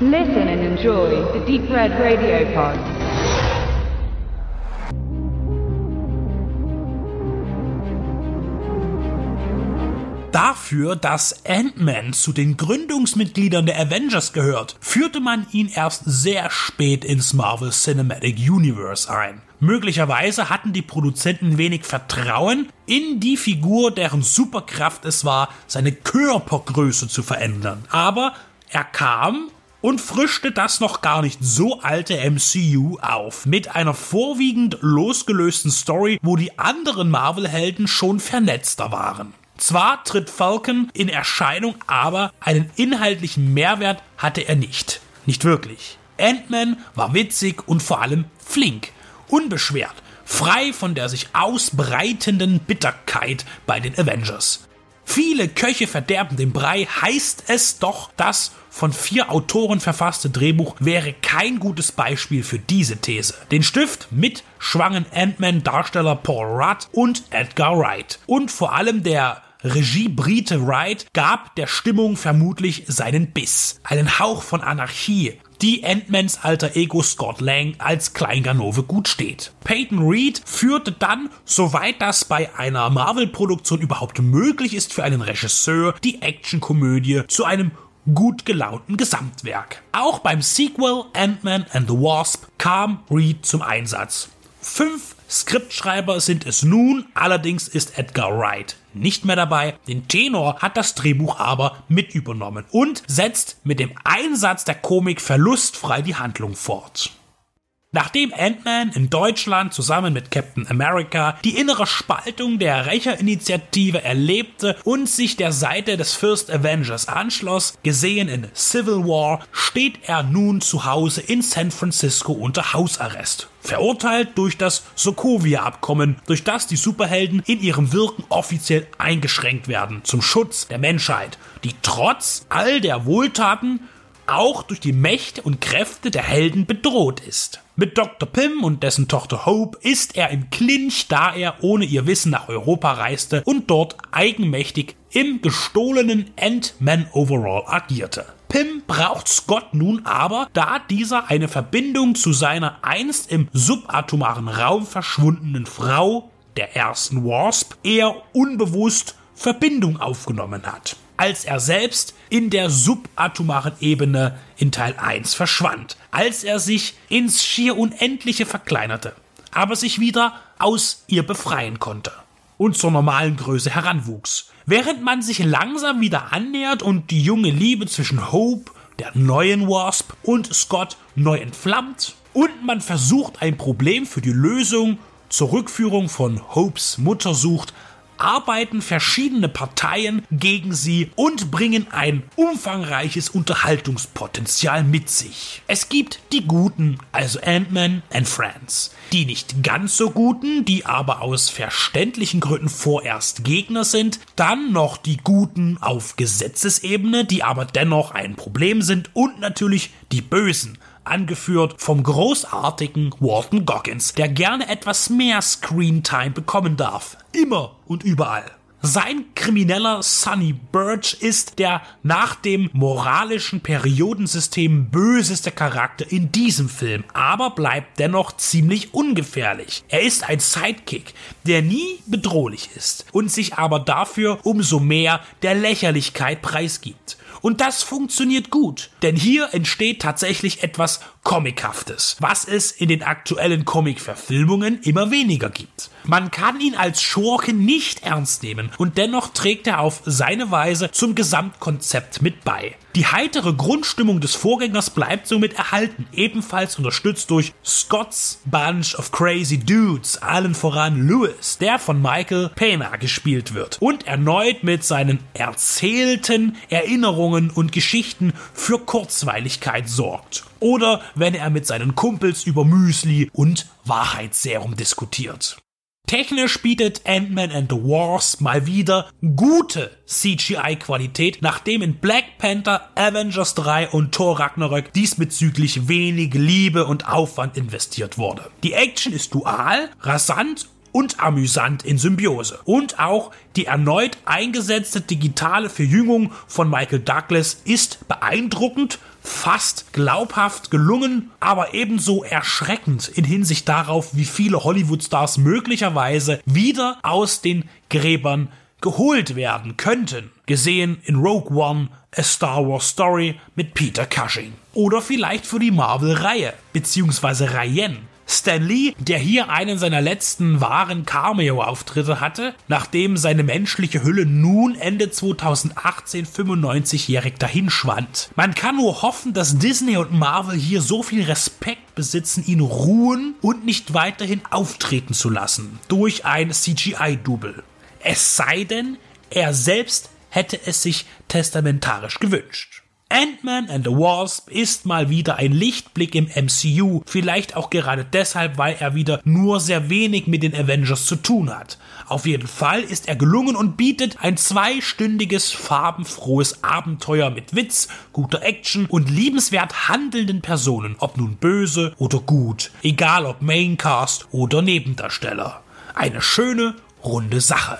Listen and enjoy the Deep Red Radio Pod. Dafür, dass Ant-Man zu den Gründungsmitgliedern der Avengers gehört, führte man ihn erst sehr spät ins Marvel Cinematic Universe ein. Möglicherweise hatten die Produzenten wenig Vertrauen in die Figur, deren Superkraft es war, seine Körpergröße zu verändern. Aber er kam und frischte das noch gar nicht so alte MCU auf mit einer vorwiegend losgelösten Story, wo die anderen Marvel-Helden schon vernetzter waren. Zwar tritt Falcon in Erscheinung, aber einen inhaltlichen Mehrwert hatte er nicht. Nicht wirklich. Ant-Man war witzig und vor allem flink, unbeschwert, frei von der sich ausbreitenden Bitterkeit bei den Avengers. Viele Köche verderben den Brei, heißt es doch, das von vier Autoren verfasste Drehbuch wäre kein gutes Beispiel für diese These. Den Stift mit schwangen Ant-Man-Darsteller Paul Rudd und Edgar Wright. Und vor allem der Regie Brite Wright gab der Stimmung vermutlich seinen Biss. Einen Hauch von Anarchie, die Ant-Mans alter Ego Scott Lang als Kleinganove gut steht. Peyton Reed führte dann, soweit das bei einer Marvel-Produktion überhaupt möglich ist für einen Regisseur, die Actionkomödie zu einem gut gelaunten Gesamtwerk. Auch beim Sequel Ant-Man and the Wasp kam Reed zum Einsatz. Fünf Skriptschreiber sind es nun, allerdings ist Edgar Wright nicht mehr dabei. Den Tenor hat das Drehbuch aber mit übernommen und setzt mit dem Einsatz der Komik verlustfrei die Handlung fort. Nachdem Ant-Man in Deutschland zusammen mit Captain America die innere Spaltung der Rächerinitiative erlebte und sich der Seite des First Avengers anschloss, gesehen in Civil War, steht er nun zu Hause in San Francisco unter Hausarrest. Verurteilt durch das Sokovia-Abkommen, durch das die Superhelden in ihrem Wirken offiziell eingeschränkt werden zum Schutz der Menschheit, die trotz all der Wohltaten auch durch die Mächte und Kräfte der Helden bedroht ist. Mit Dr. Pym und dessen Tochter Hope ist er im Clinch, da er ohne ihr Wissen nach Europa reiste und dort eigenmächtig im gestohlenen Ant-Man Overall agierte. Pym braucht Scott nun aber, da dieser eine Verbindung zu seiner einst im subatomaren Raum verschwundenen Frau, der ersten Wasp, eher unbewusst Verbindung aufgenommen hat als er selbst in der subatomaren Ebene in Teil 1 verschwand, als er sich ins schier Unendliche verkleinerte, aber sich wieder aus ihr befreien konnte und zur normalen Größe heranwuchs. Während man sich langsam wieder annähert und die junge Liebe zwischen Hope, der neuen Wasp, und Scott neu entflammt und man versucht ein Problem für die Lösung zur Rückführung von Hopes Mutter sucht, arbeiten verschiedene Parteien gegen sie und bringen ein umfangreiches Unterhaltungspotenzial mit sich. Es gibt die Guten, also Ant-Man and Friends. Die nicht ganz so Guten, die aber aus verständlichen Gründen vorerst Gegner sind. Dann noch die Guten auf Gesetzesebene, die aber dennoch ein Problem sind. Und natürlich die Bösen, angeführt vom großartigen Walton Goggins, der gerne etwas mehr Screentime bekommen darf. Immer und überall. Sein krimineller Sonny Birch ist der nach dem moralischen Periodensystem böseste Charakter in diesem Film, aber bleibt dennoch ziemlich ungefährlich. Er ist ein Sidekick, der nie bedrohlich ist und sich aber dafür umso mehr der Lächerlichkeit preisgibt. Und das funktioniert gut, denn hier entsteht tatsächlich etwas Comichaftes, was es in den aktuellen Comic-Verfilmungen immer weniger gibt. Man kann ihn als Schurken nicht ernst nehmen und dennoch trägt er auf seine Weise zum Gesamtkonzept mit bei. Die heitere Grundstimmung des Vorgängers bleibt somit erhalten, ebenfalls unterstützt durch Scott's Bunch of Crazy Dudes, allen voran Lewis, der von Michael Pena gespielt wird und erneut mit seinen erzählten Erinnerungen und Geschichten für Kurzweiligkeit sorgt. Oder wenn er mit seinen Kumpels über Müsli und Wahrheitsserum diskutiert. Technisch bietet Ant-Man and the Wasp mal wieder gute CGI-Qualität, nachdem in Black Panther, Avengers 3 und Thor Ragnarök diesbezüglich wenig Liebe und Aufwand investiert wurde. Die Action ist dual, rasant und amüsant in Symbiose. Und auch die erneut eingesetzte digitale Verjüngung von Michael Douglas ist beeindruckend, fast glaubhaft gelungen, aber ebenso erschreckend in Hinsicht darauf, wie viele Hollywood-Stars möglicherweise wieder aus den Gräbern geholt werden könnten. Gesehen in Rogue One, A Star Wars Story mit Peter Cushing. Oder vielleicht für die Marvel-Reihe, beziehungsweise Reihen. Stan Lee, der hier einen seiner letzten wahren Cameo-Auftritte hatte, nachdem seine menschliche Hülle nun Ende 2018 95-jährig dahinschwand. Man kann nur hoffen, dass Disney und Marvel hier so viel Respekt besitzen, ihn ruhen und nicht weiterhin auftreten zu lassen durch ein CGI-Double. Es sei denn, er selbst hätte es sich testamentarisch gewünscht. Ant-Man and the Wasp ist mal wieder ein Lichtblick im MCU, vielleicht auch gerade deshalb, weil er wieder nur sehr wenig mit den Avengers zu tun hat. Auf jeden Fall ist er gelungen und bietet ein zweistündiges, farbenfrohes Abenteuer mit Witz, guter Action und liebenswert handelnden Personen, ob nun böse oder gut, egal ob Maincast oder Nebendarsteller. Eine schöne, runde Sache.